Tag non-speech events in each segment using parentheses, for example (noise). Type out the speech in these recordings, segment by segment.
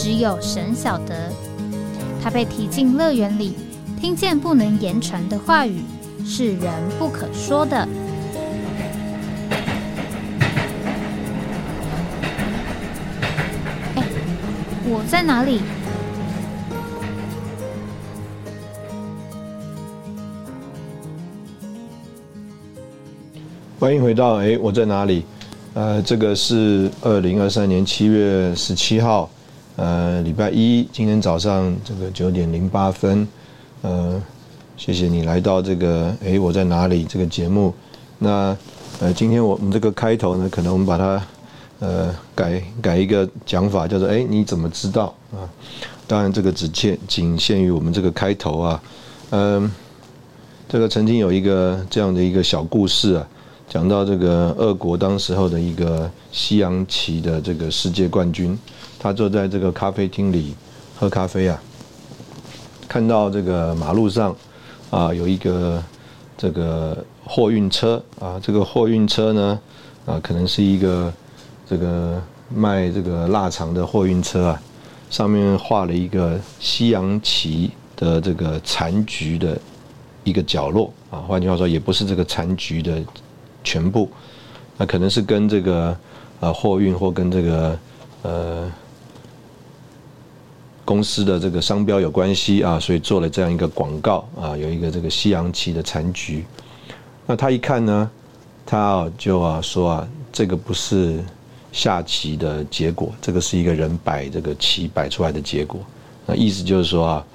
只有神晓得，他被提进乐园里，听见不能言传的话语，是人不可说的。哎，我在哪里？欢迎回到哎，我在哪里？呃，这个是二零二三年七月十七号。呃，礼拜一今天早上这个九点零八分，呃，谢谢你来到这个哎我在哪里这个节目。那呃，今天我们这个开头呢，可能我们把它呃改改一个讲法，叫做哎你怎么知道啊？当然这个只限仅限于我们这个开头啊。嗯，这个曾经有一个这样的一个小故事啊，讲到这个俄国当时候的一个西洋棋的这个世界冠军。他坐在这个咖啡厅里喝咖啡啊，看到这个马路上啊有一个这个货运车啊，这个货运车呢啊可能是一个这个卖这个腊肠的货运车啊，上面画了一个西洋棋的这个残局的一个角落啊，换句话说，也不是这个残局的全部，那可能是跟这个啊货运或跟这个呃。公司的这个商标有关系啊，所以做了这样一个广告啊，有一个这个西洋棋的残局。那他一看呢，他就啊说啊，这个不是下棋的结果，这个是一个人摆这个棋摆出来的结果。那意思就是说啊，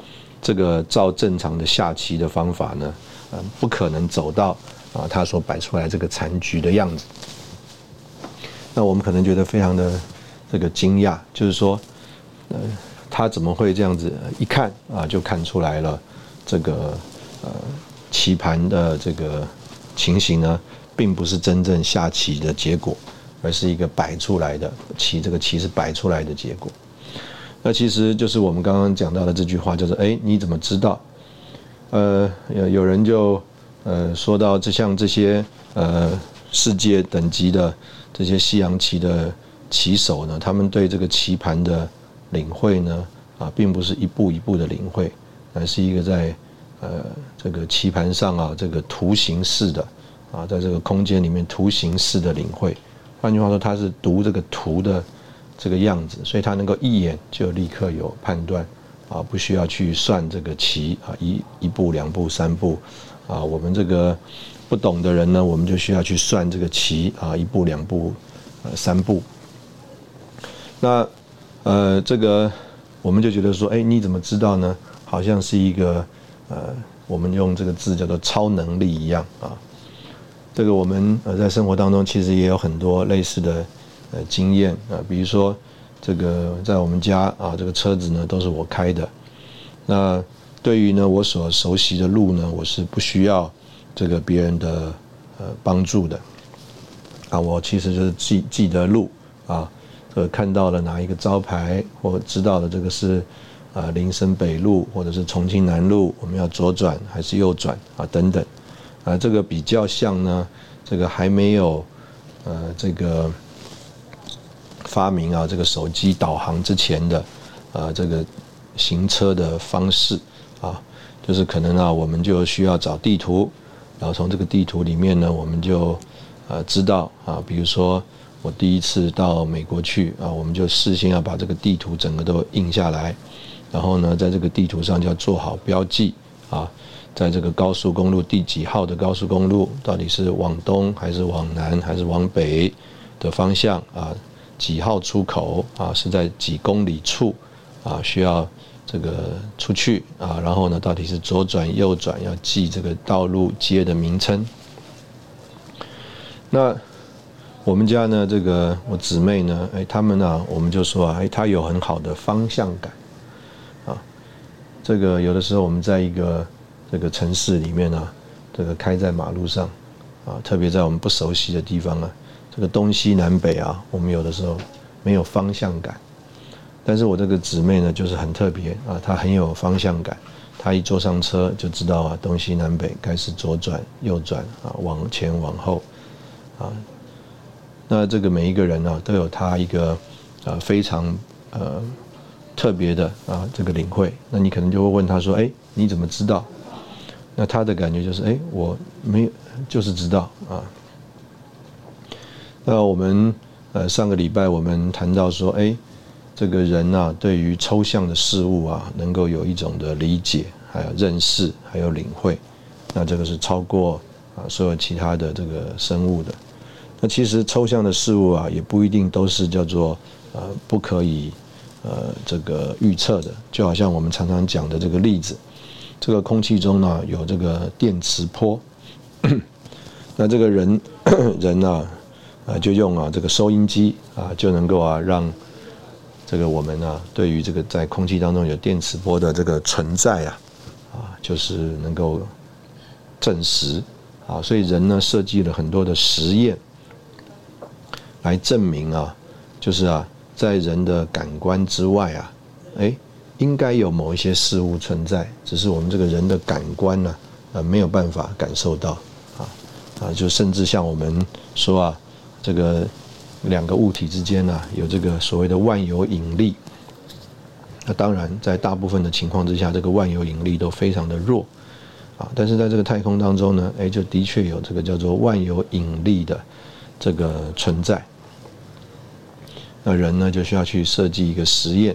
这个照正常的下棋的方法呢，嗯，不可能走到啊他所摆出来这个残局的样子。那我们可能觉得非常的这个惊讶，就是说，呃。他怎么会这样子？一看啊，就看出来了，这个呃棋盘的这个情形呢，并不是真正下棋的结果，而是一个摆出来的棋。这个棋是摆出来的结果。那其实就是我们刚刚讲到的这句话，就是哎，你怎么知道？呃，有有人就呃说到，这像这些呃世界等级的这些西洋棋的棋手呢，他们对这个棋盘的。领会呢，啊，并不是一步一步的领会，而是一个在呃这个棋盘上啊，这个图形式的啊，在这个空间里面图形式的领会。换句话说，他是读这个图的这个样子，所以他能够一眼就立刻有判断啊，不需要去算这个棋啊，一一步两步三步啊，我们这个不懂的人呢，我们就需要去算这个棋啊，一步两步呃三步。那。呃，这个我们就觉得说，哎，你怎么知道呢？好像是一个呃，我们用这个字叫做超能力一样啊。这个我们呃在生活当中其实也有很多类似的呃经验啊，比如说这个在我们家啊，这个车子呢都是我开的。那对于呢我所熟悉的路呢，我是不需要这个别人的呃帮助的啊，我其实就是记记得路啊。呃，看到了哪一个招牌，或知道了这个是啊林森北路或者是重庆南路，我们要左转还是右转啊？等等，啊，这个比较像呢，这个还没有呃这个发明啊这个手机导航之前的啊这个行车的方式啊，就是可能啊我们就需要找地图，然后从这个地图里面呢，我们就呃知道啊，比如说。我第一次到美国去啊，我们就事先要把这个地图整个都印下来，然后呢，在这个地图上就要做好标记啊，在这个高速公路第几号的高速公路，到底是往东还是往南还是往北的方向啊？几号出口啊？是在几公里处啊？需要这个出去啊？然后呢，到底是左转右转？要记这个道路街的名称。那。我们家呢，这个我姊妹呢，哎，他们呢，我们就说啊，哎，他有很好的方向感啊，这个有的时候我们在一个这个城市里面呢，这个开在马路上，啊，特别在我们不熟悉的地方啊，这个东西南北啊，我们有的时候没有方向感。但是我这个姊妹呢，就是很特别啊，她很有方向感。她一坐上车就知道啊，东西南北该是左转右转啊，往前往后啊。那这个每一个人呢，都有他一个啊非常呃特别的啊这个领会。那你可能就会问他说：“哎，你怎么知道？”那他的感觉就是：“哎，我没有，就是知道啊。”那我们呃上个礼拜我们谈到说：“哎。”这个人呐，对于抽象的事物啊，能够有一种的理解，还有认识，还有领会，那这个是超过啊所有其他的这个生物的。那其实抽象的事物啊，也不一定都是叫做呃不可以呃这个预测的。就好像我们常常讲的这个例子，这个空气中呢有这个电磁波，(coughs) 那这个人 (coughs) 人呢啊就用啊这个收音机啊就能够啊让。这个我们呢，对于这个在空气当中有电磁波的这个存在啊，啊，就是能够证实啊，所以人呢设计了很多的实验来证明啊，就是啊，在人的感官之外啊，哎，应该有某一些事物存在，只是我们这个人的感官呢，呃，没有办法感受到啊，啊，就甚至像我们说啊，这个。两个物体之间呢，有这个所谓的万有引力。那当然，在大部分的情况之下，这个万有引力都非常的弱啊。但是在这个太空当中呢，哎，就的确有这个叫做万有引力的这个存在。那人呢，就需要去设计一个实验，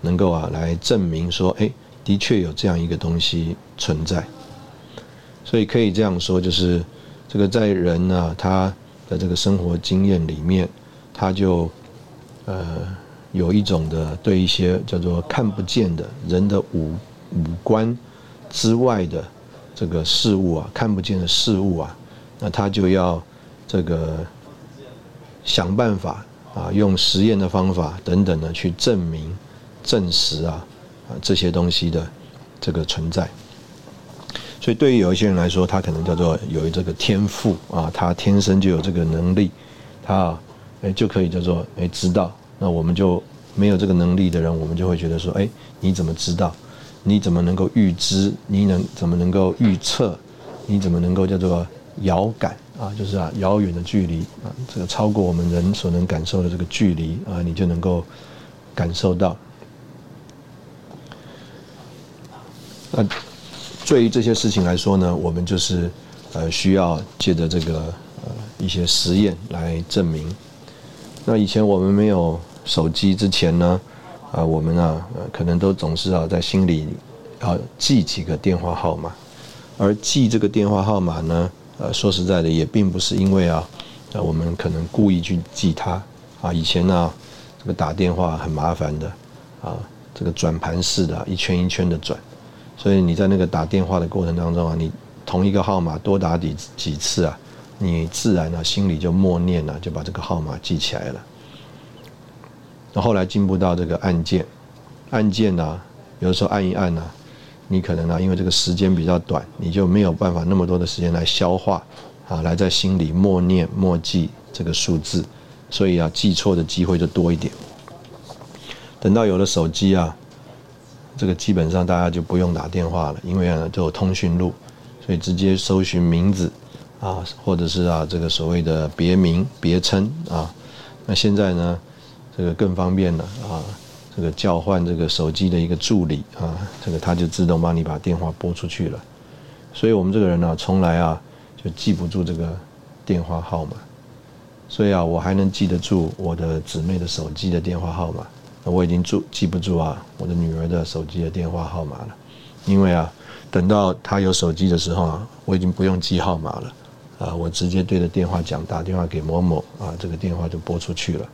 能够啊来证明说，哎，的确有这样一个东西存在。所以可以这样说，就是这个在人呢，他的这个生活经验里面。他就，呃，有一种的对一些叫做看不见的人的五五官之外的这个事物啊，看不见的事物啊，那他就要这个想办法啊，用实验的方法等等的去证明、证实啊啊这些东西的这个存在。所以对于有一些人来说，他可能叫做有这个天赋啊，他天生就有这个能力，他。哎，就可以叫做哎知道。那我们就没有这个能力的人，我们就会觉得说，哎，你怎么知道？你怎么能够预知？你能怎么能够预测？你怎么能够叫做遥感啊？就是啊，遥远的距离啊，这个超过我们人所能感受的这个距离啊，你就能够感受到。那对于这些事情来说呢，我们就是呃需要借着这个呃一些实验来证明。那以前我们没有手机之前呢，啊，我们啊，可能都总是啊在心里要记几个电话号码，而记这个电话号码呢，呃，说实在的，也并不是因为啊，啊，我们可能故意去记它啊。以前呢，这个打电话很麻烦的啊，这个转盘式的，一圈一圈的转，所以你在那个打电话的过程当中啊，你同一个号码多打几几次啊。你自然呢，心里就默念了，就把这个号码记起来了。那后来进步到这个按键，按键呢，有的时候按一按呢，你可能呢，因为这个时间比较短，你就没有办法那么多的时间来消化啊，来在心里默念默记这个数字，所以啊，记错的机会就多一点。等到有了手机啊，这个基本上大家就不用打电话了，因为呢都有通讯录，所以直接搜寻名字。啊，或者是啊，这个所谓的别名、别称啊，那现在呢，这个更方便了啊，这个叫唤这个手机的一个助理啊，这个他就自动帮你把电话拨出去了。所以我们这个人呢，从来啊就记不住这个电话号码，所以啊，我还能记得住我的姊妹的手机的电话号码，我已经住记不住啊我的女儿的手机的电话号码了，因为啊，等到她有手机的时候啊，我已经不用记号码了。啊，我直接对着电话讲，打电话给某某啊，这个电话就拨出去了。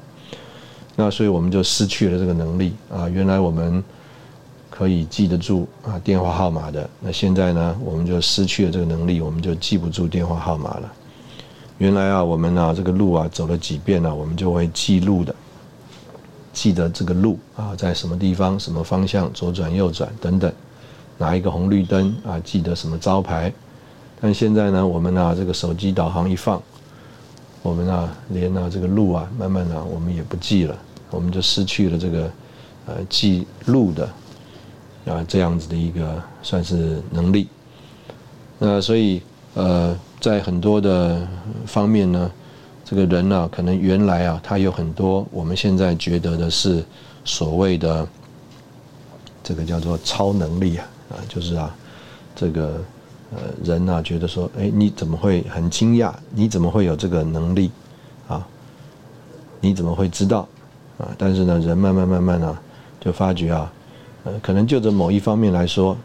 那所以我们就失去了这个能力啊。原来我们可以记得住啊电话号码的，那现在呢，我们就失去了这个能力，我们就记不住电话号码了。原来啊，我们啊这个路啊走了几遍呢，我们就会记录的，记得这个路啊在什么地方、什么方向、左转、右转等等。哪一个红绿灯啊，记得什么招牌。但现在呢，我们啊这个手机导航一放，我们啊连啊这个路啊，慢慢的我们也不记了，我们就失去了这个呃记路的啊这样子的一个算是能力。那所以呃在很多的方面呢。这个人呢，可能原来啊，他有很多我们现在觉得的是所谓的这个叫做超能力啊，啊，就是啊，这个呃人呢觉得说，哎，你怎么会很惊讶？你怎么会有这个能力啊？你怎么会知道啊？但是呢，人慢慢慢慢呢，就发觉啊，呃，可能就着某一方面来说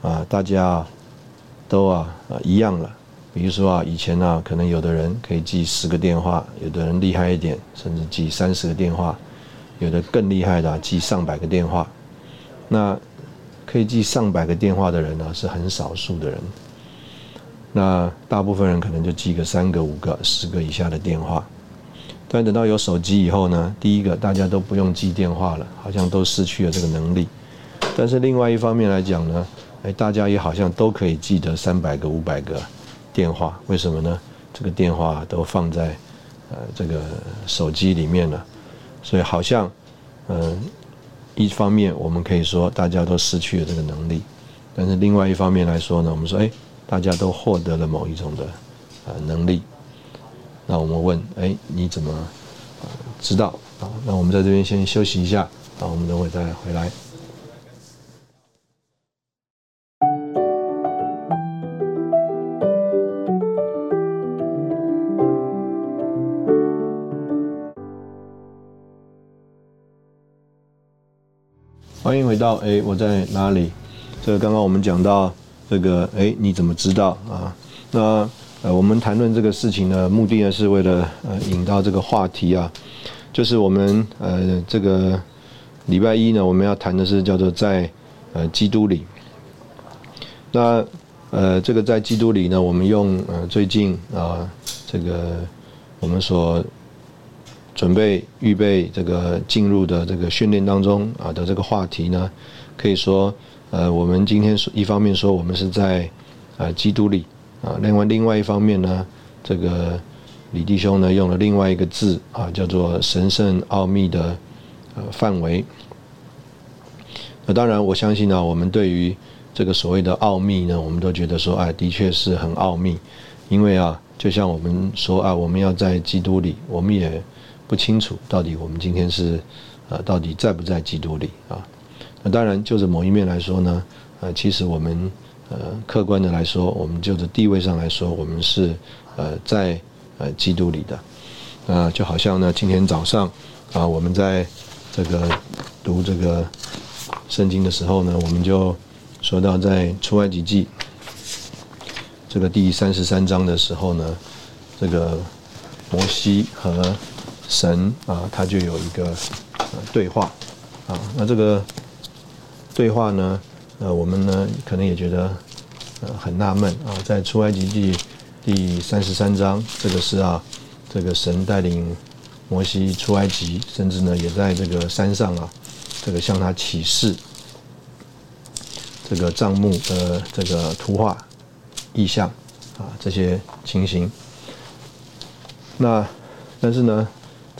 啊，大家都啊啊一样了。比如说啊，以前呢，可能有的人可以记十个电话，有的人厉害一点，甚至记三十个电话，有的更厉害的记上百个电话。那可以记上百个电话的人呢，是很少数的人。那大部分人可能就记个三个、五个、十个以下的电话。但等到有手机以后呢，第一个大家都不用记电话了，好像都失去了这个能力。但是另外一方面来讲呢，哎，大家也好像都可以记得三百个、五百个。电话为什么呢？这个电话都放在呃这个手机里面了，所以好像嗯一方面我们可以说大家都失去了这个能力，但是另外一方面来说呢，我们说哎大家都获得了某一种的呃能力，那我们问哎你怎么知道啊？那我们在这边先休息一下啊，我们等会再回来。到哎，我在哪里？这个刚刚我们讲到这个哎，你怎么知道啊？那呃，我们谈论这个事情呢，目的呢是为了呃引到这个话题啊，就是我们呃这个礼拜一呢，我们要谈的是叫做在呃基督里。那呃这个在基督里呢，我们用呃最近啊这个我们所。准备预备这个进入的这个训练当中啊的这个话题呢，可以说呃我们今天一方面说我们是在呃基督里啊，另外另外一方面呢，这个李弟兄呢用了另外一个字啊叫做神圣奥秘的呃范围。那当然我相信呢，我们对于这个所谓的奥秘呢，我们都觉得说哎的确是很奥秘，因为啊就像我们说啊我们要在基督里，我们也。不清楚到底我们今天是，呃，到底在不在基督里啊？那当然，就着某一面来说呢，呃，其实我们呃客观的来说，我们就着地位上来说，我们是呃在呃基督里的。啊，就好像呢，今天早上啊，我们在这个读这个圣经的时候呢，我们就说到在出埃及记这个第三十三章的时候呢，这个摩西和神啊，他就有一个对话啊。那这个对话呢，呃，我们呢可能也觉得呃很纳闷啊。在出埃及记第三十三章，这个是啊，这个神带领摩西出埃及，甚至呢也在这个山上啊，这个向他启示这个帐幕的这个图画意象啊这些情形。那但是呢？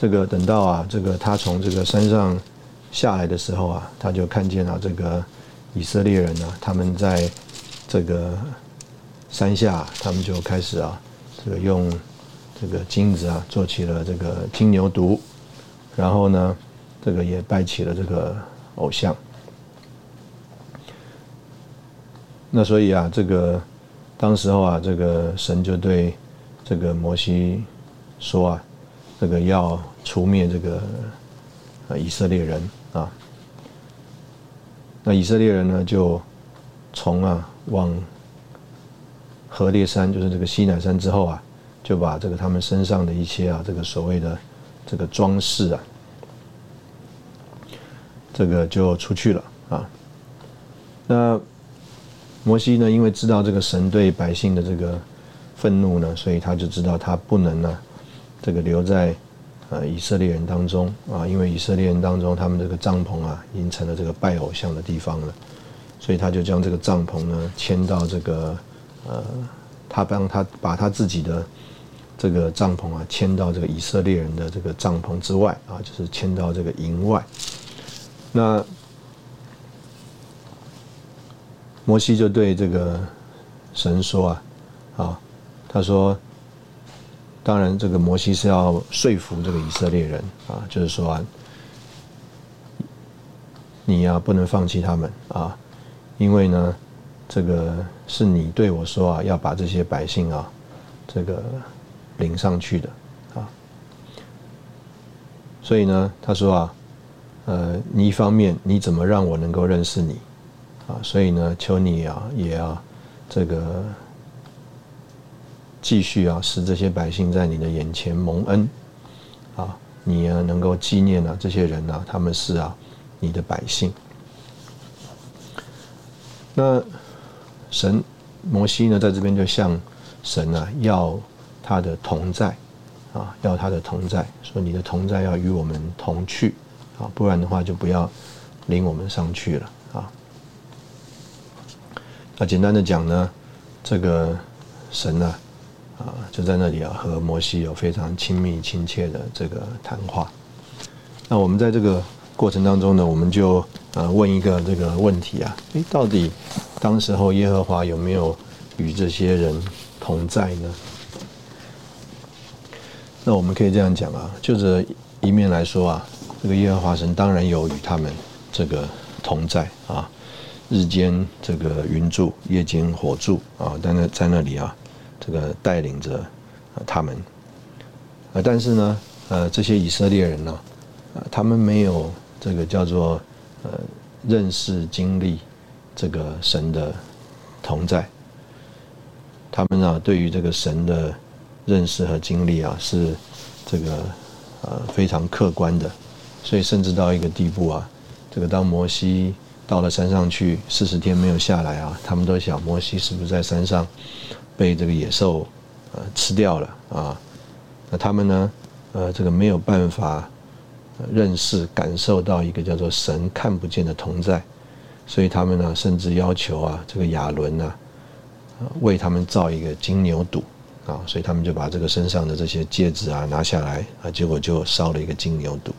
这个等到啊，这个他从这个山上下来的时候啊，他就看见了这个以色列人呢，他们在这个山下，他们就开始啊，这个用这个金子啊做起了这个金牛犊，然后呢，这个也拜起了这个偶像。那所以啊，这个当时候啊，这个神就对这个摩西说啊，这个要。除灭这个呃以色列人啊，那以色列人呢就从啊往河烈山，就是这个西南山之后啊，就把这个他们身上的一些啊这个所谓的这个装饰啊，这个就出去了啊。那摩西呢，因为知道这个神对百姓的这个愤怒呢，所以他就知道他不能呢这个留在。呃，以色列人当中啊，因为以色列人当中，他们这个帐篷啊，已经成了这个拜偶像的地方了，所以他就将这个帐篷呢迁到这个呃，他帮他把他自己的这个帐篷啊迁到这个以色列人的这个帐篷之外啊，就是迁到这个营外。那摩西就对这个神说啊，啊，他说，当然这个摩西是要说服这个以色列人啊，就是说啊，你呀不能放弃他们啊，因为呢，这个是你对我说啊，要把这些百姓啊，这个领上去的啊，所以呢，他说啊，呃，你一方面你怎么让我能够认识你？啊，所以呢，求你啊，也要这个继续啊，使这些百姓在你的眼前蒙恩啊，你啊能够纪念啊这些人啊，他们是啊你的百姓。那神摩西呢，在这边就向神啊要他的同在啊，要他的同在，说你的同在要与我们同去啊，不然的话就不要领我们上去了啊。那简单的讲呢，这个神呢，啊，啊就在那里啊，和摩西有非常亲密亲切的这个谈话。那我们在这个过程当中呢，我们就呃问一个这个问题啊，诶，到底当时候耶和华有没有与这些人同在呢？那我们可以这样讲啊，就这一面来说啊，这个耶和华神当然有与他们这个同在啊。日间这个云柱，夜间火柱啊，在那在那里啊，这个带领着他们。啊，但是呢，呃，这些以色列人呢，啊，他们没有这个叫做呃认识经历这个神的同在。他们啊，对于这个神的认识和经历啊，是这个呃非常客观的，所以甚至到一个地步啊，这个当摩西。到了山上去四十天没有下来啊，他们都想摩西是不是在山上被这个野兽呃吃掉了啊？那他们呢呃这个没有办法认识感受到一个叫做神看不见的同在，所以他们呢甚至要求啊这个亚伦呢为他们造一个金牛犊啊，所以他们就把这个身上的这些戒指啊拿下来啊，结果就烧了一个金牛犊。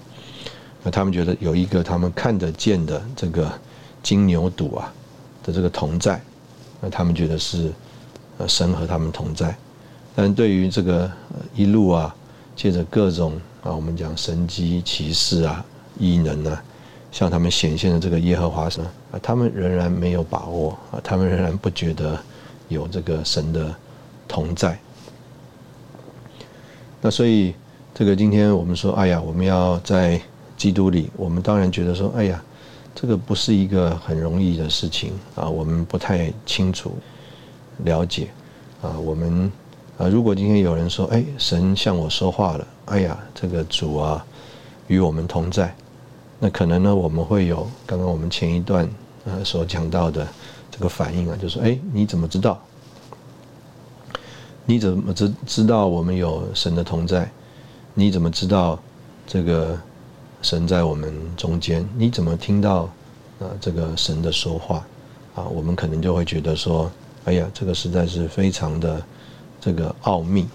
那他们觉得有一个他们看得见的这个。金牛犊啊的这个同在，那他们觉得是神和他们同在，但对于这个一路啊，借着各种啊我们讲神机骑士啊异能啊，向他们显现的这个耶和华神啊，他们仍然没有把握啊，他们仍然不觉得有这个神的同在。那所以这个今天我们说，哎呀，我们要在基督里，我们当然觉得说，哎呀。这个不是一个很容易的事情啊，我们不太清楚了解啊。我们啊，如果今天有人说：“哎，神向我说话了。”哎呀，这个主啊，与我们同在。那可能呢，我们会有刚刚我们前一段呃所讲到的这个反应啊，就说：“哎，你怎么知道？你怎么知知道我们有神的同在？你怎么知道这个？”神在我们中间，你怎么听到啊这个神的说话啊？我们可能就会觉得说，哎呀，这个实在是非常的这个奥秘。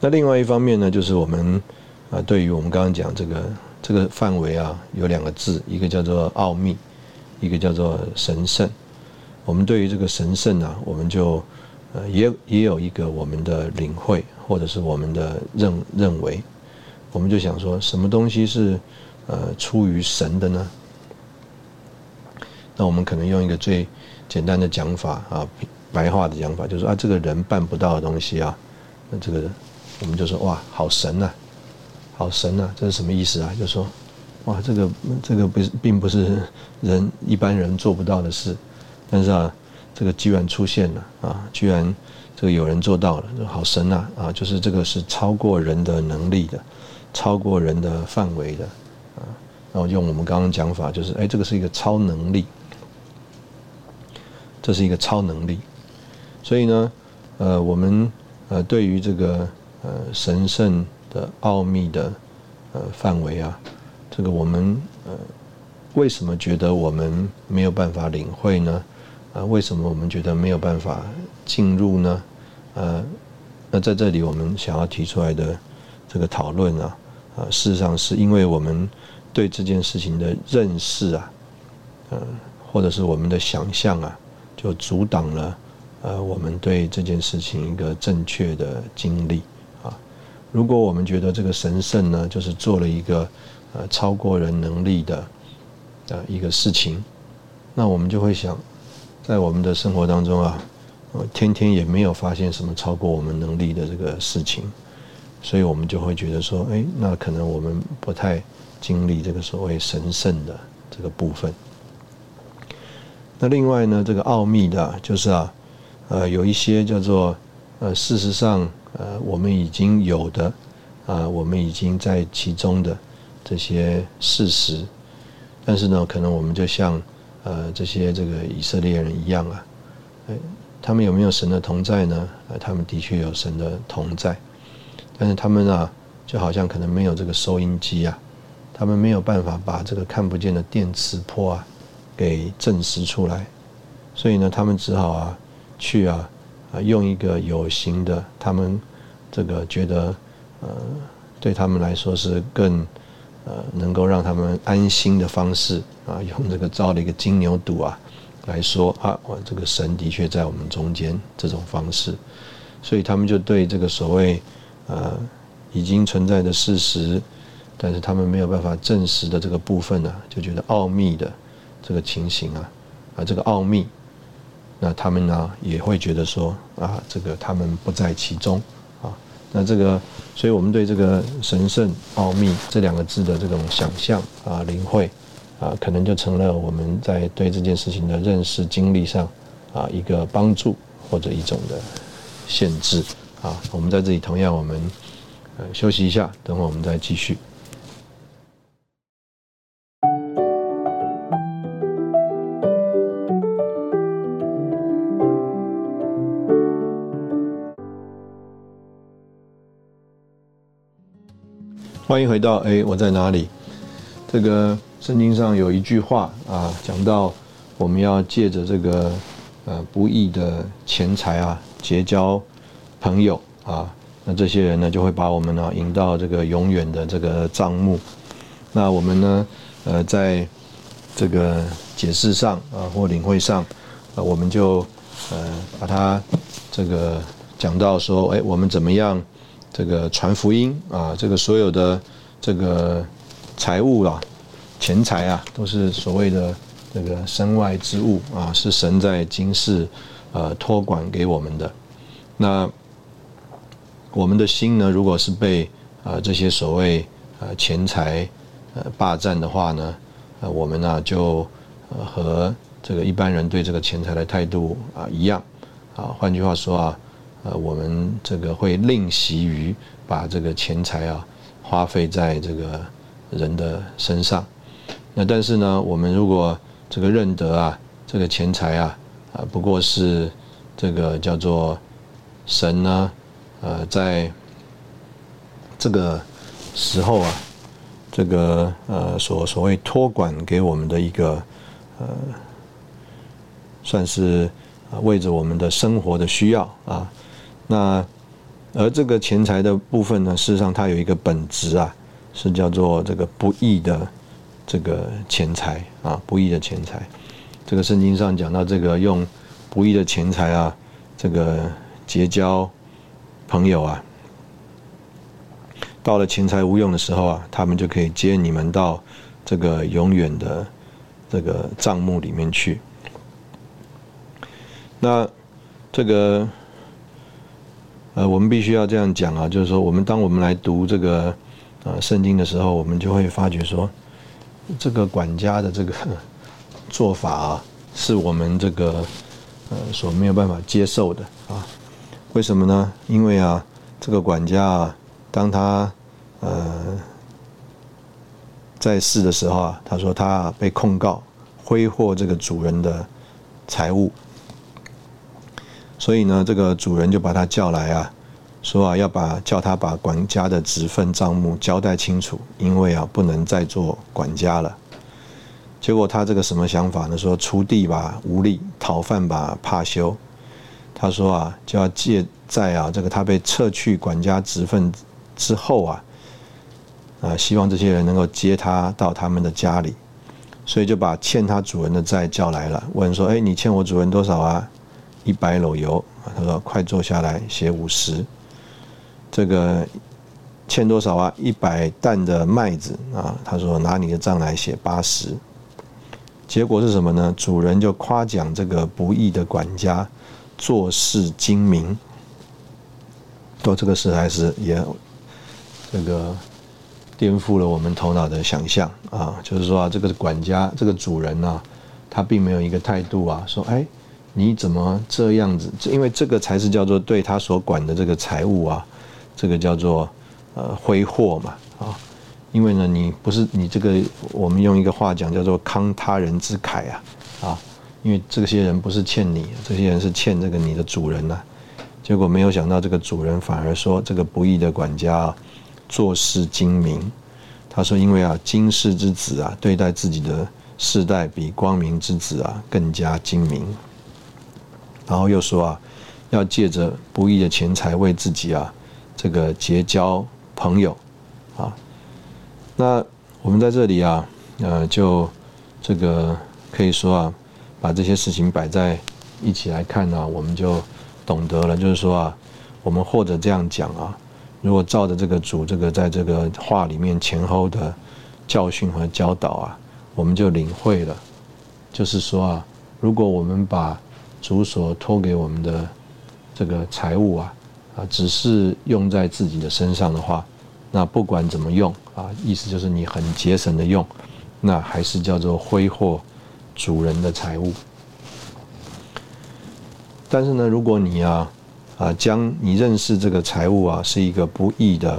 那另外一方面呢，就是我们啊，对于我们刚刚讲这个这个范围啊，有两个字，一个叫做奥秘，一个叫做神圣。我们对于这个神圣啊，我们就呃也也有一个我们的领会，或者是我们的认认为。我们就想说，什么东西是呃出于神的呢？那我们可能用一个最简单的讲法啊，白话的讲法，就是啊，这个人办不到的东西啊，那这个我们就说哇，好神呐，好神呐，这是什么意思啊？就说哇，这个这个不是并不是人一般人做不到的事，但是啊，这个居然出现了啊，居然这个有人做到了，好神呐啊，就是这个是超过人的能力的。超过人的范围的，啊，然后用我们刚刚讲法，就是，哎，这个是一个超能力，这是一个超能力，所以呢，呃，我们呃对于这个呃神圣的奥秘的呃范围啊，这个我们呃为什么觉得我们没有办法领会呢？啊，为什么我们觉得没有办法进入呢？呃，那在这里我们想要提出来的这个讨论啊，啊，事实上是因为我们对这件事情的认识啊，嗯，或者是我们的想象啊，就阻挡了呃我们对这件事情一个正确的经历啊。如果我们觉得这个神圣呢，就是做了一个呃超过人能力的呃一个事情，那我们就会想，在我们的生活当中啊。天天也没有发现什么超过我们能力的这个事情，所以我们就会觉得说，哎，那可能我们不太经历这个所谓神圣的这个部分。那另外呢，这个奥秘的，就是啊，呃，有一些叫做呃，事实上，呃，我们已经有的啊，我们已经在其中的这些事实，但是呢，可能我们就像呃这些这个以色列人一样啊，哎。他们有没有神的同在呢？呃，他们的确有神的同在，但是他们啊，就好像可能没有这个收音机啊，他们没有办法把这个看不见的电磁波啊给证实出来，所以呢，他们只好啊去啊啊用一个有形的，他们这个觉得呃对他们来说是更呃能够让他们安心的方式啊，用这个造了一个金牛犊啊。来说啊，我这个神的确在我们中间这种方式，所以他们就对这个所谓呃已经存在的事实，但是他们没有办法证实的这个部分呢，就觉得奥秘的这个情形啊啊这个奥秘，那他们呢也会觉得说啊这个他们不在其中啊，那这个所以我们对这个神圣奥秘这两个字的这种想象啊领会。啊，可能就成了我们在对这件事情的认识经历上啊一个帮助或者一种的限制啊。我们在这里同样，我们呃休息一下，等会我们再继续。欢迎回到哎，我在哪里？这个。圣经上有一句话啊，讲到我们要借着这个呃不义的钱财啊结交朋友啊，那这些人呢就会把我们呢引到这个永远的这个账目。那我们呢呃在这个解释上啊或领会上，呃我们就呃把它这个讲到说，哎，我们怎么样这个传福音啊？这个所有的这个财物啊。钱财啊，都是所谓的这个身外之物啊，是神在今世呃托管给我们的。那我们的心呢，如果是被啊这些所谓呃钱财呃霸占的话呢，呃我们呢就呃和这个一般人对这个钱财的态度啊一样啊。换句话说啊，呃我们这个会吝惜于把这个钱财啊花费在这个人的身上。那但是呢，我们如果这个认得啊，这个钱财啊，啊不过是这个叫做神呢，呃，在这个时候啊，这个呃所所谓托管给我们的一个呃，算是为着我们的生活的需要啊，那而这个钱财的部分呢，事实上它有一个本质啊，是叫做这个不义的。这个钱财啊，不义的钱财，这个圣经上讲到这个用不义的钱财啊，这个结交朋友啊，到了钱财无用的时候啊，他们就可以接你们到这个永远的这个账目里面去。那这个呃，我们必须要这样讲啊，就是说，我们当我们来读这个呃圣经的时候，我们就会发觉说。这个管家的这个做法啊，是我们这个呃所没有办法接受的啊。为什么呢？因为啊，这个管家啊，当他呃在世的时候啊，他说他被控告挥霍这个主人的财物，所以呢，这个主人就把他叫来啊。说啊，要把叫他把管家的职分账目交代清楚，因为啊，不能再做管家了。结果他这个什么想法呢？说锄地吧无力，讨饭吧怕羞。他说啊，就要借在啊这个他被撤去管家职分之后啊，啊希望这些人能够接他到他们的家里，所以就把欠他主人的债叫来了，问说：哎，你欠我主人多少啊？一百篓油。他说：快坐下来写五十。这个欠多少啊？一百担的麦子啊。他说：拿你的账来写八十。结果是什么呢？主人就夸奖这个不义的管家做事精明。做这个事还是也这个颠覆了我们头脑的想象啊！就是说啊，这个管家这个主人呢，他并没有一个态度啊，说哎，你怎么这样子？因为这个才是叫做对他所管的这个财物啊，这个叫做呃挥霍嘛啊。因为呢，你不是你这个，我们用一个话讲叫做“慷他人之慨”啊，啊，因为这些人不是欠你，这些人是欠这个你的主人呐。结果没有想到，这个主人反而说这个不义的管家做事精明。他说：“因为啊，今世之子啊，对待自己的世代比光明之子啊更加精明。”然后又说啊，要借着不义的钱财为自己啊这个结交朋友啊。那我们在这里啊，呃，就这个可以说啊，把这些事情摆在一起来看呢，我们就懂得了。就是说啊，我们或者这样讲啊，如果照着这个主这个在这个话里面前后的教训和教导啊，我们就领会了。就是说啊，如果我们把主所托给我们的这个财物啊，啊，只是用在自己的身上的话，那不管怎么用啊，意思就是你很节省的用，那还是叫做挥霍主人的财物。但是呢，如果你啊啊将你认识这个财物啊是一个不义的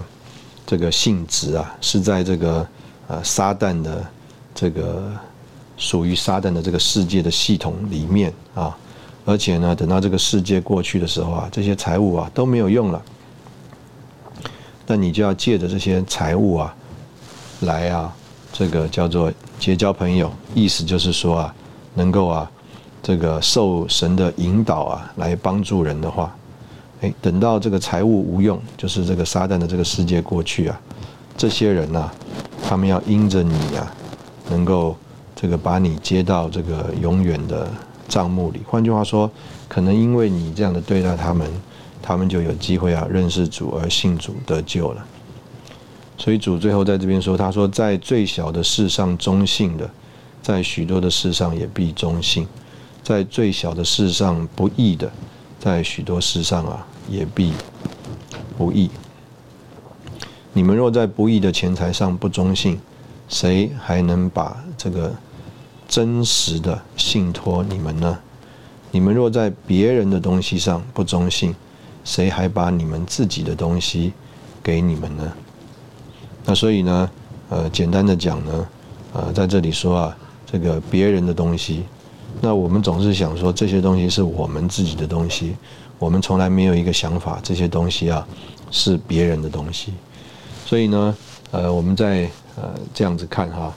这个性质啊，是在这个呃撒旦的这个属于撒旦的这个世界的系统里面啊，而且呢，等到这个世界过去的时候啊，这些财物啊都没有用了。那你就要借着这些财物啊，来啊，这个叫做结交朋友，意思就是说啊，能够啊，这个受神的引导啊，来帮助人的话，哎，等到这个财物无用，就是这个撒旦的这个世界过去啊，这些人呐，他们要因着你啊，能够这个把你接到这个永远的账目里。换句话说，可能因为你这样的对待他们。他们就有机会啊认识主而信主得救了。所以主最后在这边说：“他说，在最小的事上忠信的，在许多的事上也必忠信；在最小的事上不义的，在许多事上啊也必不义。你们若在不义的钱财上不忠信，谁还能把这个真实的信托你们呢？你们若在别人的东西上不忠信，谁还把你们自己的东西给你们呢？那所以呢，呃，简单的讲呢，呃，在这里说啊，这个别人的东西，那我们总是想说这些东西是我们自己的东西，我们从来没有一个想法，这些东西啊是别人的东西。所以呢，呃，我们在呃这样子看哈，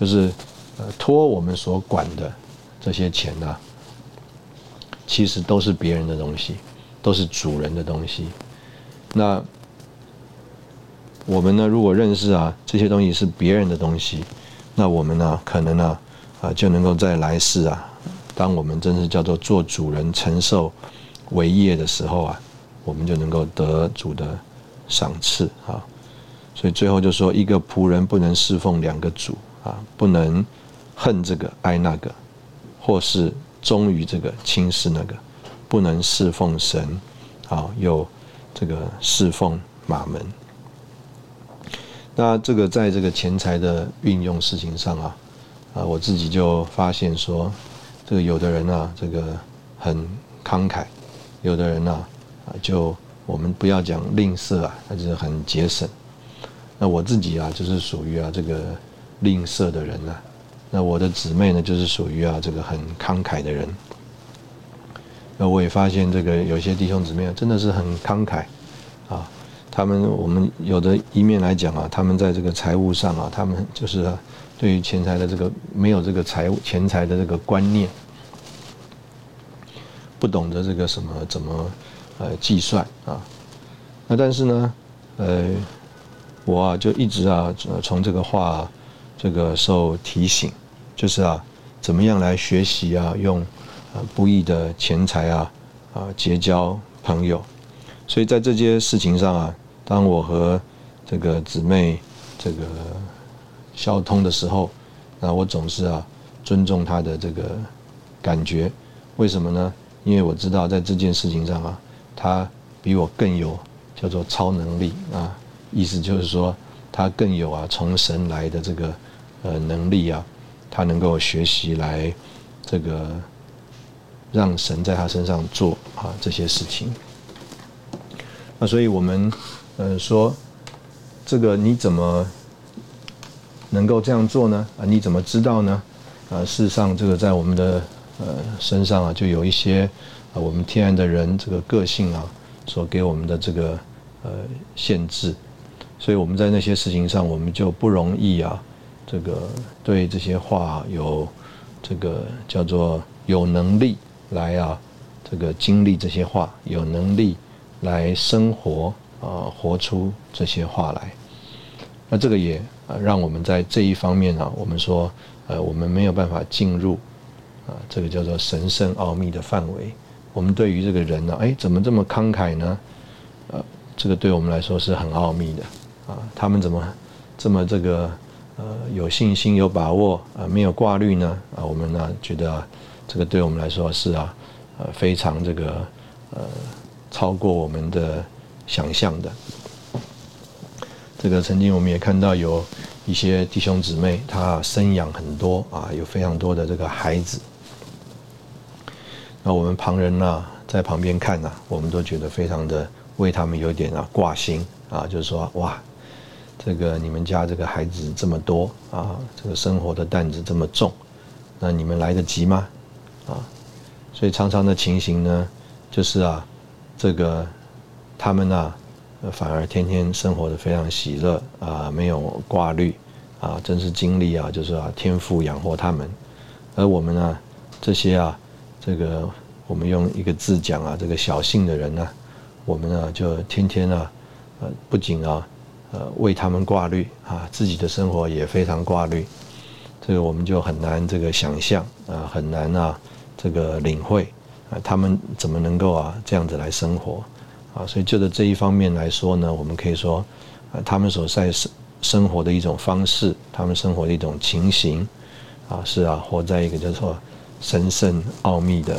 就是呃托我们所管的这些钱呢，其实都是别人的东西。都是主人的东西，那我们呢？如果认识啊这些东西是别人的东西，那我们呢可能呢啊就能够在来世啊，当我们真是叫做做主人承受为业的时候啊，我们就能够得主的赏赐啊。所以最后就说，一个仆人不能侍奉两个主啊，不能恨这个爱那个，或是忠于这个轻视那个。不能侍奉神，啊，又这个侍奉马门。那这个在这个钱财的运用事情上啊，啊，我自己就发现说，这个有的人啊，这个很慷慨；有的人呢，啊，就我们不要讲吝啬啊，他就是很节省。那我自己啊，就是属于啊这个吝啬的人呐。那我的姊妹呢，就是属于啊这个很慷慨的人。那我也发现，这个有些弟兄姊妹啊真的是很慷慨，啊，他们我们有的一面来讲啊，他们在这个财务上啊，他们就是对于钱财的这个没有这个财务钱财的这个观念，不懂得这个什么怎么呃计算啊。那但是呢，呃，我啊就一直啊从这个话这个受提醒，就是啊怎么样来学习啊用呃不义的钱财啊啊结交朋友。所以在这些事情上啊，当我和这个姊妹这个交通的时候，那我总是啊尊重她的这个感觉。为什么呢？因为我知道在这件事情上啊，她比我更有叫做超能力啊，意思就是说她更有啊从神来的这个呃能力啊，他能够学习来这个让神在他身上做啊这些事情。那所以我们，呃，说这个你怎么能够这样做呢？啊，你怎么知道呢？啊，事实上，这个在我们的呃身上啊，就有一些啊，我们天然的人这个个性啊，所给我们的这个呃限制，所以我们在那些事情上，我们就不容易啊，这个对这些话有这个叫做有能力来啊，这个经历这些话，有能力。来生活啊，活出这些话来。那这个也啊，让我们在这一方面啊，我们说呃，我们没有办法进入啊，这个叫做神圣奥秘的范围。我们对于这个人呢，哎，怎么这么慷慨呢？呃，这个对我们来说是很奥秘的啊。他们怎么这么这个呃有信心、有把握啊，没有挂虑呢？啊，我们呢觉得这个对我们来说是啊，呃，非常这个呃。超过我们的想象的，这个曾经我们也看到有一些弟兄姊妹，他生养很多啊，有非常多的这个孩子。那我们旁人呢，在旁边看呢，我们都觉得非常的为他们有点啊挂心啊，就是说哇，这个你们家这个孩子这么多啊，这个生活的担子这么重，那你们来得及吗？啊，所以常常的情形呢，就是啊。这个他们呢，反而天天生活的非常喜乐啊，没有挂虑啊，真是经历啊，就是啊，天赋养活他们。而我们呢，这些啊，这个我们用一个字讲啊，这个小性的人呢，我们呢就天天啊，呃，不仅啊，呃，为他们挂虑啊，自己的生活也非常挂虑，这个我们就很难这个想象啊，很难啊，这个领会。啊，他们怎么能够啊这样子来生活啊？所以就着这一方面来说呢，我们可以说，啊，他们所在生生活的一种方式，他们生活的一种情形，啊，是啊，活在一个叫做神圣奥秘的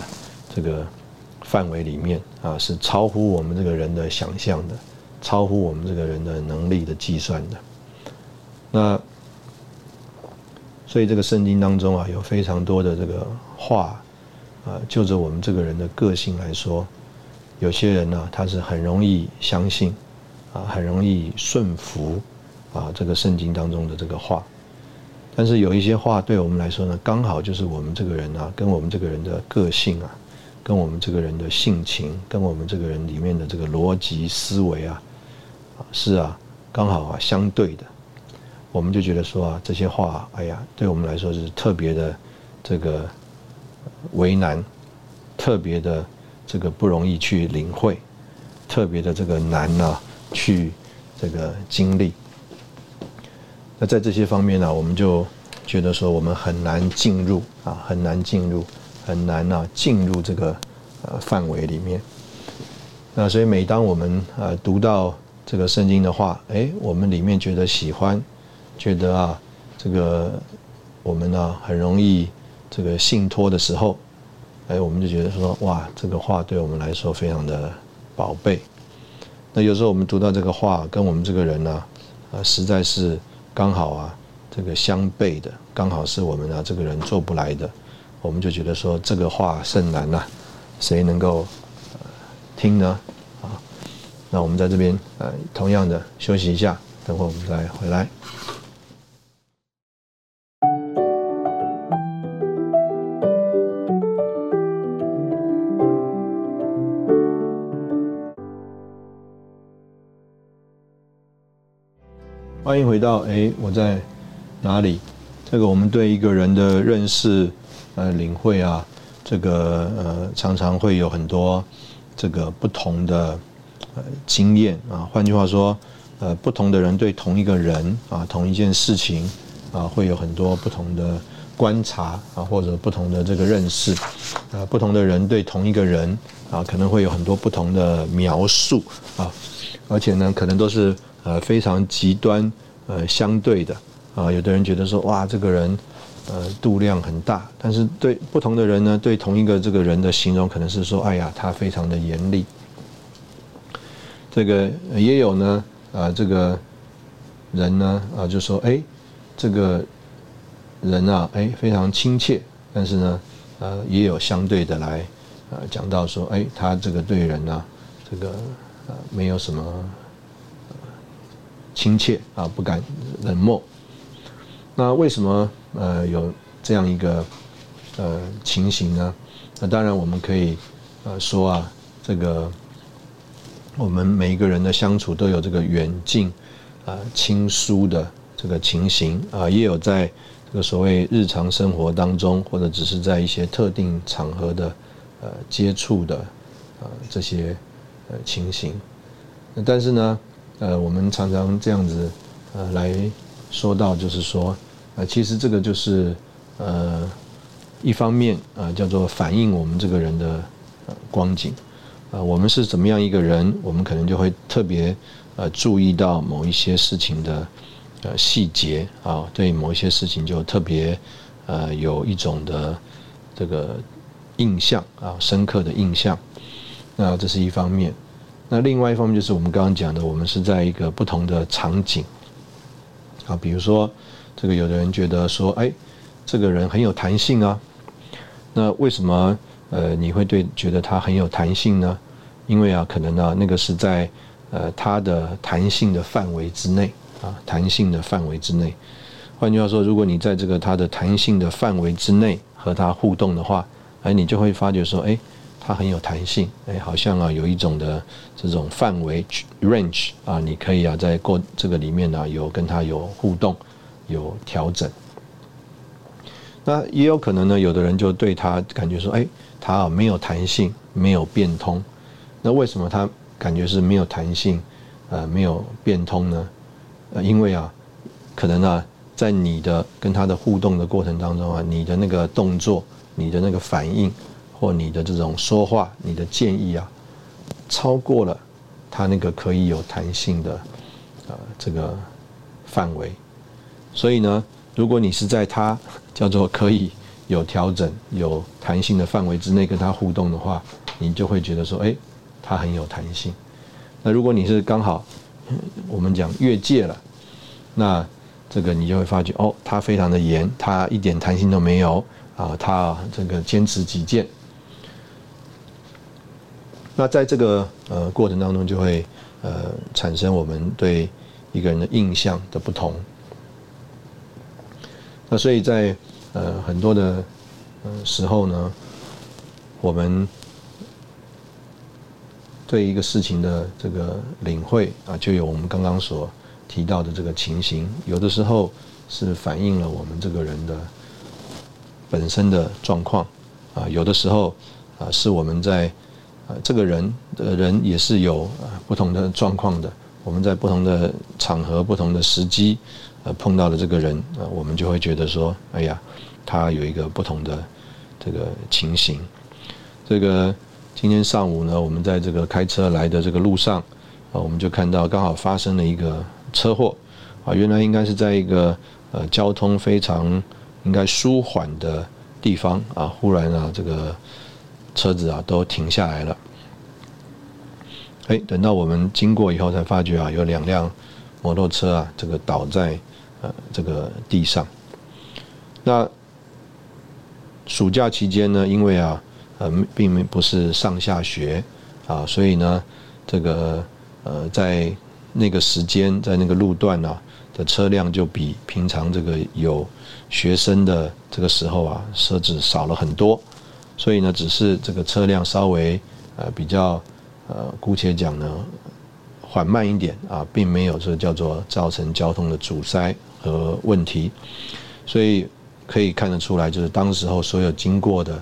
这个范围里面啊，是超乎我们这个人的想象的，超乎我们这个人的能力的计算的。那所以这个圣经当中啊，有非常多的这个话。啊，就着我们这个人的个性来说，有些人呢，他是很容易相信，啊，很容易顺服，啊，这个圣经当中的这个话。但是有一些话对我们来说呢，刚好就是我们这个人啊，跟我们这个人的个性啊，跟我们这个人的性情，跟我们这个人里面的这个逻辑思维啊，啊，是啊，刚好啊相对的，我们就觉得说啊，这些话，哎呀，对我们来说是特别的这个。为难，特别的这个不容易去领会，特别的这个难呢，去这个经历。那在这些方面呢，我们就觉得说我们很难进入啊，很难进入，很难呢进入这个呃范围里面。那所以每当我们呃读到这个圣经的话，哎，我们里面觉得喜欢，觉得啊这个我们呢很容易。这个信托的时候，哎，我们就觉得说，哇，这个话对我们来说非常的宝贝。那有时候我们读到这个话，跟我们这个人呢，呃，实在是刚好啊，这个相悖的，刚好是我们呢这个人做不来的，我们就觉得说这个话甚难呐，谁能够听呢？那我们在这边呃，同样的休息一下，等会我们再回来。欢迎回到哎，我在哪里？这个我们对一个人的认识、呃领会啊，这个呃常常会有很多这个不同的呃经验啊。换句话说，呃，不同的人对同一个人啊、同一件事情啊，会有很多不同的观察啊，或者不同的这个认识啊。不同的人对同一个人啊，可能会有很多不同的描述啊，而且呢，可能都是。呃，非常极端，呃，相对的啊，有的人觉得说，哇，这个人，呃，度量很大，但是对不同的人呢，对同一个这个人的形容，可能是说，哎呀，他非常的严厉。这个也有呢，啊，这个人呢，啊，就说，哎，这个人啊，哎，非常亲切，但是呢，呃，也有相对的来，呃，讲到说，哎，他这个对人呢，这个呃，没有什么。亲切啊，不敢冷漠。那为什么呃有这样一个呃情形呢？那当然我们可以呃说啊，这个我们每一个人的相处都有这个远近啊亲疏的这个情形啊，也有在这个所谓日常生活当中，或者只是在一些特定场合的呃接触的呃这些呃情形。但是呢？呃，我们常常这样子，呃，来说到，就是说，呃，其实这个就是，呃，一方面啊，叫做反映我们这个人的呃光景，啊，我们是怎么样一个人，我们可能就会特别呃注意到某一些事情的呃细节啊，对某一些事情就特别呃有一种的这个印象啊，深刻的印象，那这是一方面。那另外一方面就是我们刚刚讲的，我们是在一个不同的场景啊，比如说这个有的人觉得说，哎，这个人很有弹性啊，那为什么呃你会对觉得它很有弹性呢？因为啊，可能呢那个是在呃它的弹性的范围之内啊，弹性的范围之内。换句话说，如果你在这个它的弹性的范围之内和它互动的话，哎，你就会发觉说，哎。它很有弹性，哎，好像啊有一种的这种范围 range 啊，你可以啊在过这个里面呢有跟它有互动，有调整。那也有可能呢，有的人就对他感觉说，哎，他没有弹性，没有变通。那为什么他感觉是没有弹性，呃，没有变通呢？呃，因为啊，可能啊在你的跟他的互动的过程当中啊，你的那个动作，你的那个反应。或你的这种说话，你的建议啊，超过了他那个可以有弹性的呃这个范围，所以呢，如果你是在他叫做可以有调整、有弹性的范围之内跟他互动的话，你就会觉得说，哎，他很有弹性。那如果你是刚好我们讲越界了，那这个你就会发觉，哦，他非常的严，他一点弹性都没有啊，他这个坚持己见。那在这个呃过程当中，就会呃产生我们对一个人的印象的不同。那所以在呃很多的呃时候呢，我们对一个事情的这个领会啊，就有我们刚刚所提到的这个情形。有的时候是反映了我们这个人的本身的状况啊，有的时候啊是我们在。啊，这个人的人也是有不同的状况的。我们在不同的场合、不同的时机，呃，碰到了这个人，啊，我们就会觉得说，哎呀，他有一个不同的这个情形。这个今天上午呢，我们在这个开车来的这个路上，啊，我们就看到刚好发生了一个车祸，啊，原来应该是在一个呃交通非常应该舒缓的地方，啊，忽然啊这个。车子啊都停下来了，哎，等到我们经过以后才发觉啊，有两辆摩托车啊，这个倒在呃这个地上。那暑假期间呢，因为啊，呃，并没不是上下学啊，所以呢，这个呃，在那个时间，在那个路段呢的车辆就比平常这个有学生的这个时候啊，设置少了很多。所以呢，只是这个车辆稍微呃比较呃，姑且讲呢缓慢一点啊，并没有说叫做造成交通的阻塞和问题，所以可以看得出来，就是当时候所有经过的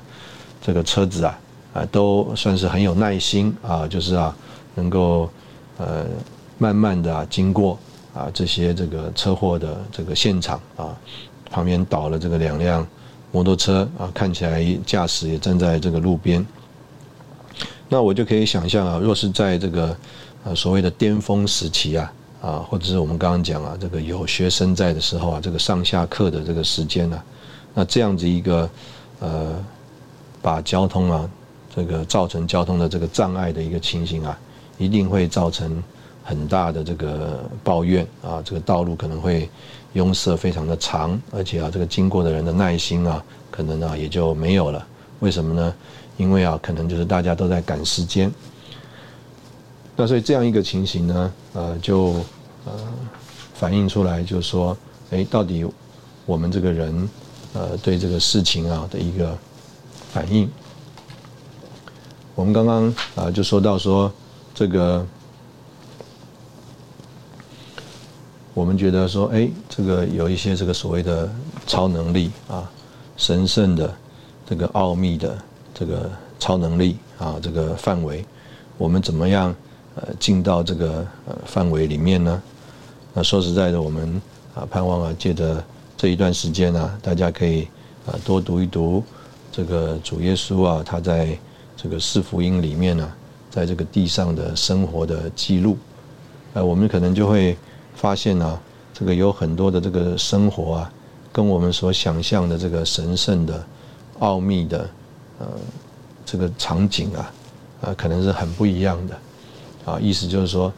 这个车子啊，啊，都算是很有耐心啊，就是啊，能够呃慢慢的经过啊这些这个车祸的这个现场啊，旁边倒了这个两辆摩托车啊，看起来驾驶也站在这个路边，那我就可以想象啊，若是在这个。呃，所谓的巅峰时期啊，啊，或者是我们刚刚讲啊，这个有学生在的时候啊，这个上下课的这个时间呢，那这样子一个呃，把交通啊，这个造成交通的这个障碍的一个情形啊，一定会造成很大的这个抱怨啊，这个道路可能会拥塞非常的长，而且啊，这个经过的人的耐心啊，可能啊也就没有了。为什么呢？因为啊，可能就是大家都在赶时间。那所以这样一个情形呢，呃，就呃反映出来，就是说，哎，到底我们这个人，呃，对这个事情啊的一个反应。我们刚刚啊就说到说，这个我们觉得说，哎，这个有一些这个所谓的超能力啊，神圣的这个奥秘的这个超能力啊，这个范围，我们怎么样？呃，进到这个呃范围里面呢，那说实在的，我们啊盼望啊，借着这一段时间呢，大家可以啊多读一读这个主耶稣啊，他在这个四福音里面呢，在这个地上的生活的记录，呃，我们可能就会发现呢，这个有很多的这个生活啊，跟我们所想象的这个神圣的、奥秘的呃这个场景啊，啊，可能是很不一样的。啊，意思就是说，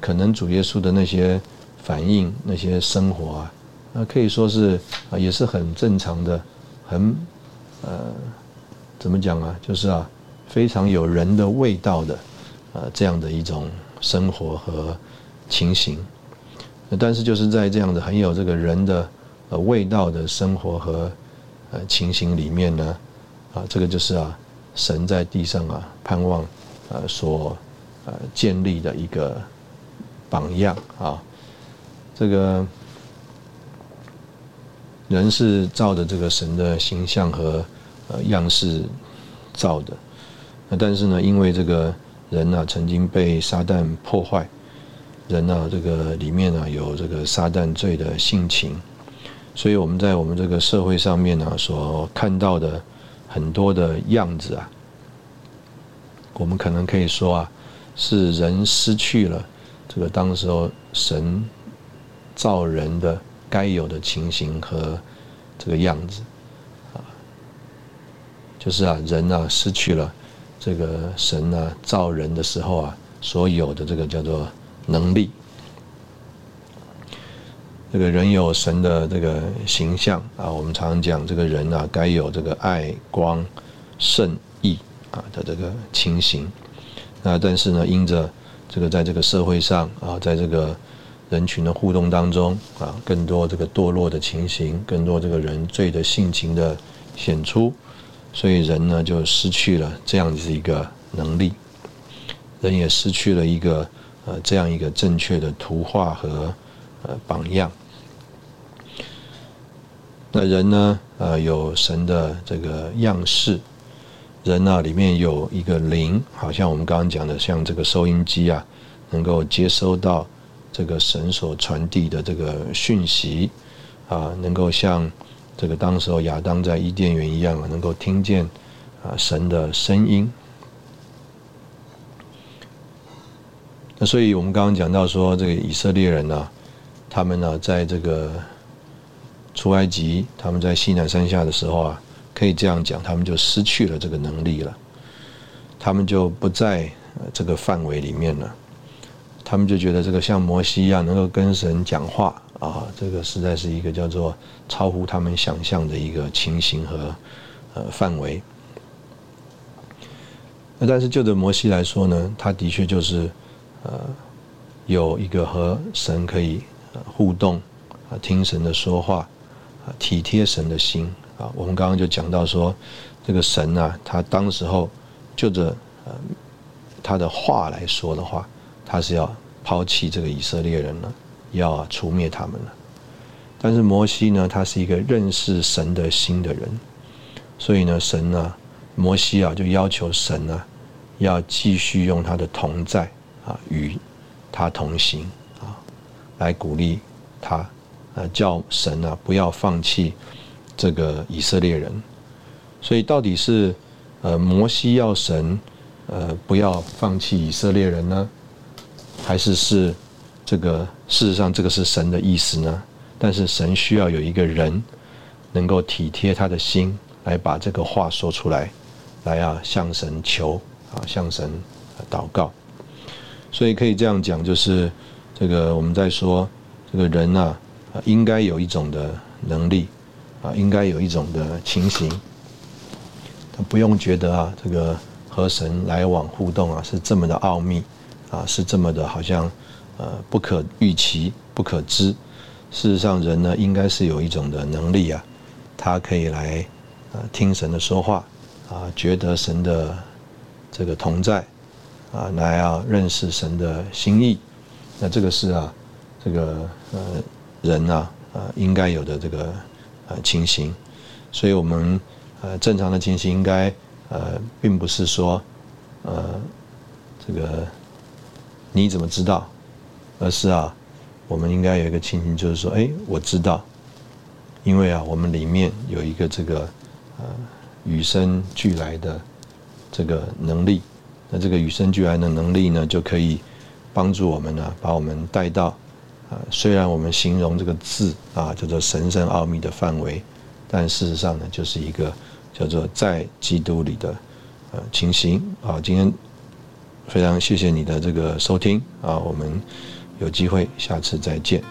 可能主耶稣的那些反应、那些生活啊，那可以说是啊，也是很正常的，很呃，怎么讲啊？就是啊，非常有人的味道的，呃，这样的一种生活和情形。但是就是在这样的很有这个人的呃味道的生活和呃情形里面呢，啊，这个就是啊，神在地上啊盼望呃所。呃，建立的一个榜样啊，这个人是照着这个神的形象和呃样式造的，那但是呢，因为这个人呢曾经被撒旦破坏，人呢这个里面呢有这个撒旦罪的性情，所以我们在我们这个社会上面呢所看到的很多的样子啊，我们可能可以说啊。是人失去了这个当时候神造人的该有的情形和这个样子啊，就是啊人啊失去了这个神啊造人的时候啊所有的这个叫做能力，这个人有神的这个形象啊，我们常常讲这个人啊该有这个爱光圣义啊的这个情形。那但是呢，因着这个在这个社会上啊，在这个人群的互动当中啊，更多这个堕落的情形，更多这个人罪的性情的显出，所以人呢就失去了这样子一个能力，人也失去了一个呃这样一个正确的图画和呃榜样。那人呢，呃，有神的这个样式。人呢，里面有一个灵，好像我们刚刚讲的，像这个收音机啊，能够接收到这个神所传递的这个讯息啊，能够像这个当时候亚当在伊甸园一样啊，能够听见啊神的声音。那所以我们刚刚讲到说，这个以色列人呢，他们呢，在这个出埃及，他们在西南山下的时候啊。可以这样讲，他们就失去了这个能力了，他们就不在这个范围里面了，他们就觉得这个像摩西一样能够跟神讲话啊，这个实在是一个叫做超乎他们想象的一个情形和呃范围。那但是就着摩西来说呢，他的确就是呃有一个和神可以互动啊，听神的说话啊，体贴神的心。啊，我们刚刚就讲到说，这个神啊，他当时候就着他的话来说的话，他是要抛弃这个以色列人了，要除灭他们了。但是摩西呢，他是一个认识神的心的人，所以呢，神呢，摩西啊，就要求神呢，要继续用他的同在啊，与他同行啊，来鼓励他，呃，叫神啊不要放弃这个以色列人。所以到底是呃摩西要神呃不要放弃以色列人呢，还是是这个事实上这个是神的意思呢？但是神需要有一个人能够体贴他的心，来把这个话说出来，来啊向神求啊向神祷告。所以可以这样讲，就是这个我们在说这个人啊，应该有一种的能力啊，应该有一种的情形，他不用觉得啊这个和神来往互动啊是这么的奥秘啊，是这么的好像呃不可预期、不可知。事实上，人呢，应该是有一种的能力啊，他可以来呃听神的说话啊，觉得神的这个同在啊，来啊认识神的心意。那这个是啊，这个呃人啊呃应该有的这个呃情形。所以我们呃正常的情形应该呃并不是说呃这个你怎么知道，而是啊。我们应该有一个情形，就是说，哎，我知道，因为啊，我们里面有一个这个呃与生俱来的这个能力，那这个与生俱来的能力呢，就可以帮助我们呢，把我们带到啊虽然我们形容这个字啊叫做神圣奥秘的范围但事实上呢就是一个叫做在基督里的呃情形。啊今天非常谢谢你的这个收听啊我们有机会下次再见。